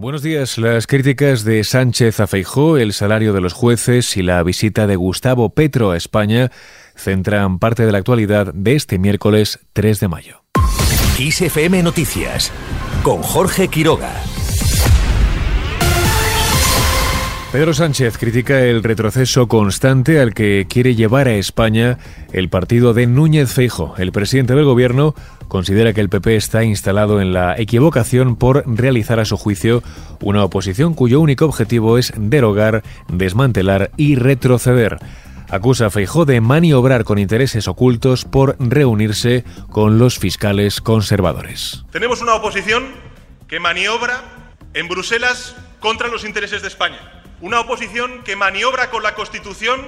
Buenos días. Las críticas de Sánchez a Feijó, el salario de los jueces y la visita de Gustavo Petro a España centran parte de la actualidad de este miércoles 3 de mayo. ISFM Noticias con Jorge Quiroga. Pedro Sánchez critica el retroceso constante al que quiere llevar a España el partido de Núñez Feijo. El presidente del gobierno considera que el PP está instalado en la equivocación por realizar a su juicio una oposición cuyo único objetivo es derogar, desmantelar y retroceder. Acusa a Feijó de maniobrar con intereses ocultos por reunirse con los fiscales conservadores. Tenemos una oposición que maniobra en Bruselas contra los intereses de España una oposición que maniobra con la Constitución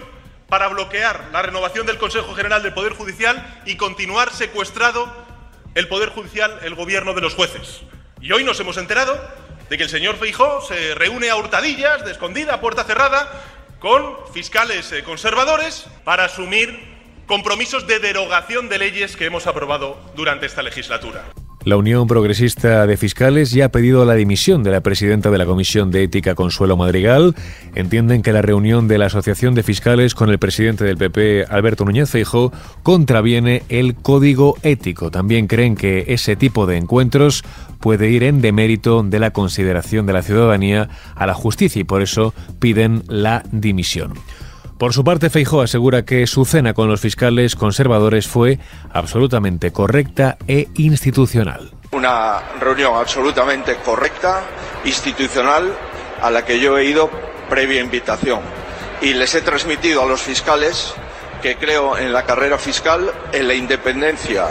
para bloquear la renovación del Consejo General del Poder Judicial y continuar secuestrado el Poder Judicial, el gobierno de los jueces. Y hoy nos hemos enterado de que el señor Feijó se reúne a hurtadillas, de escondida, a puerta cerrada, con fiscales eh, conservadores para asumir compromisos de derogación de leyes que hemos aprobado durante esta legislatura. La Unión Progresista de Fiscales ya ha pedido la dimisión de la presidenta de la Comisión de Ética, Consuelo Madrigal. Entienden que la reunión de la Asociación de Fiscales con el presidente del PP, Alberto Núñez Feijo, contraviene el código ético. También creen que ese tipo de encuentros puede ir en demérito de la consideración de la ciudadanía a la justicia y por eso piden la dimisión. Por su parte, Feijó asegura que su cena con los fiscales conservadores fue absolutamente correcta e institucional. Una reunión absolutamente correcta, institucional, a la que yo he ido previa invitación. Y les he transmitido a los fiscales que creo en la carrera fiscal, en la independencia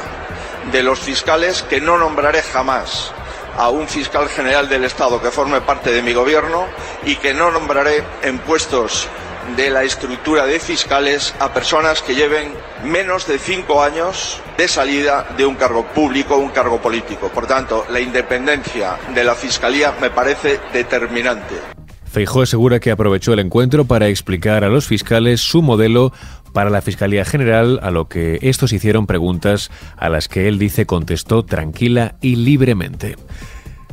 de los fiscales, que no nombraré jamás a un fiscal general del Estado que forme parte de mi gobierno y que no nombraré en puestos de la estructura de fiscales a personas que lleven menos de cinco años de salida de un cargo público, un cargo político. Por tanto, la independencia de la Fiscalía me parece determinante. Feijó asegura que aprovechó el encuentro para explicar a los fiscales su modelo para la Fiscalía General, a lo que estos hicieron preguntas a las que él dice contestó tranquila y libremente.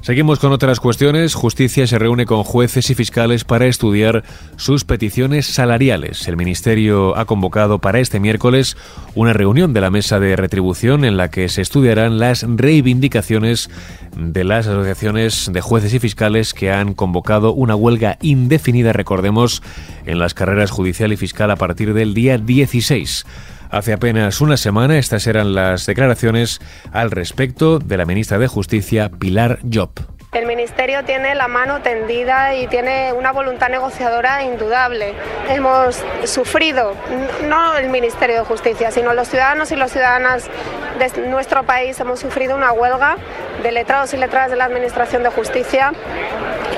Seguimos con otras cuestiones. Justicia se reúne con jueces y fiscales para estudiar sus peticiones salariales. El Ministerio ha convocado para este miércoles una reunión de la mesa de retribución en la que se estudiarán las reivindicaciones de las asociaciones de jueces y fiscales que han convocado una huelga indefinida, recordemos, en las carreras judicial y fiscal a partir del día 16. Hace apenas una semana estas eran las declaraciones al respecto de la ministra de Justicia, Pilar Job. El Ministerio tiene la mano tendida y tiene una voluntad negociadora indudable. Hemos sufrido, no el Ministerio de Justicia, sino los ciudadanos y las ciudadanas de nuestro país hemos sufrido una huelga de letrados y letradas de la Administración de Justicia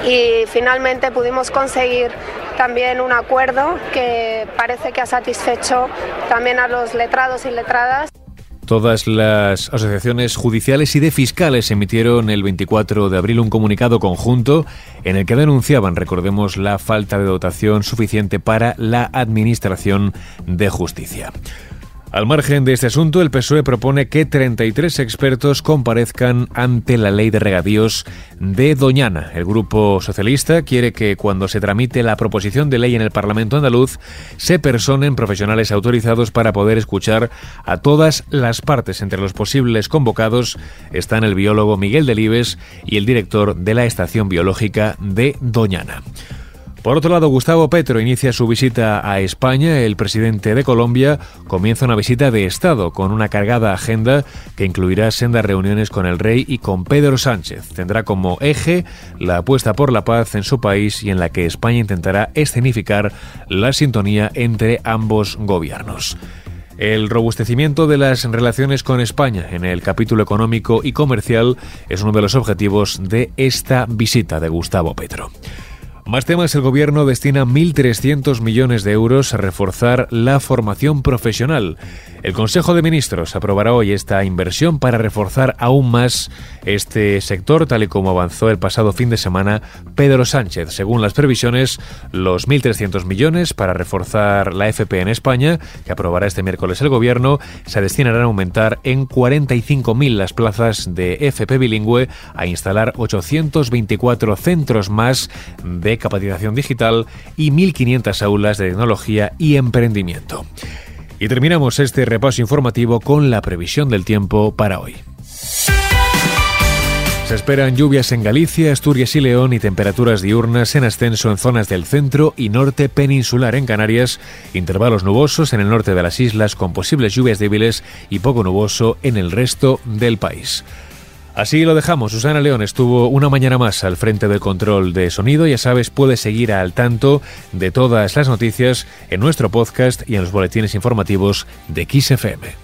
y finalmente pudimos conseguir también un acuerdo que parece que ha satisfecho también a los letrados y letradas. Todas las asociaciones judiciales y de fiscales emitieron el 24 de abril un comunicado conjunto en el que denunciaban, recordemos, la falta de dotación suficiente para la Administración de Justicia. Al margen de este asunto, el PSOE propone que 33 expertos comparezcan ante la ley de regadíos de Doñana. El Grupo Socialista quiere que cuando se tramite la proposición de ley en el Parlamento andaluz se personen profesionales autorizados para poder escuchar a todas las partes. Entre los posibles convocados están el biólogo Miguel Delibes y el director de la Estación Biológica de Doñana. Por otro lado, Gustavo Petro inicia su visita a España. El presidente de Colombia comienza una visita de Estado con una cargada agenda que incluirá sendas reuniones con el rey y con Pedro Sánchez. Tendrá como eje la apuesta por la paz en su país y en la que España intentará escenificar la sintonía entre ambos gobiernos. El robustecimiento de las relaciones con España en el capítulo económico y comercial es uno de los objetivos de esta visita de Gustavo Petro. Más temas, el gobierno destina 1.300 millones de euros a reforzar la formación profesional. El Consejo de Ministros aprobará hoy esta inversión para reforzar aún más este sector, tal y como avanzó el pasado fin de semana Pedro Sánchez. Según las previsiones, los 1.300 millones para reforzar la FP en España, que aprobará este miércoles el gobierno, se destinarán a aumentar en 45.000 las plazas de FP bilingüe, a instalar 824 centros más de capacitación digital y 1.500 aulas de tecnología y emprendimiento. Y terminamos este repaso informativo con la previsión del tiempo para hoy. Se esperan lluvias en Galicia, Asturias y León y temperaturas diurnas en ascenso en zonas del centro y norte peninsular en Canarias, intervalos nubosos en el norte de las islas con posibles lluvias débiles y poco nuboso en el resto del país. Así lo dejamos. Susana León estuvo una mañana más al frente del control de sonido. Ya sabes, puedes seguir al tanto de todas las noticias en nuestro podcast y en los boletines informativos de XFM.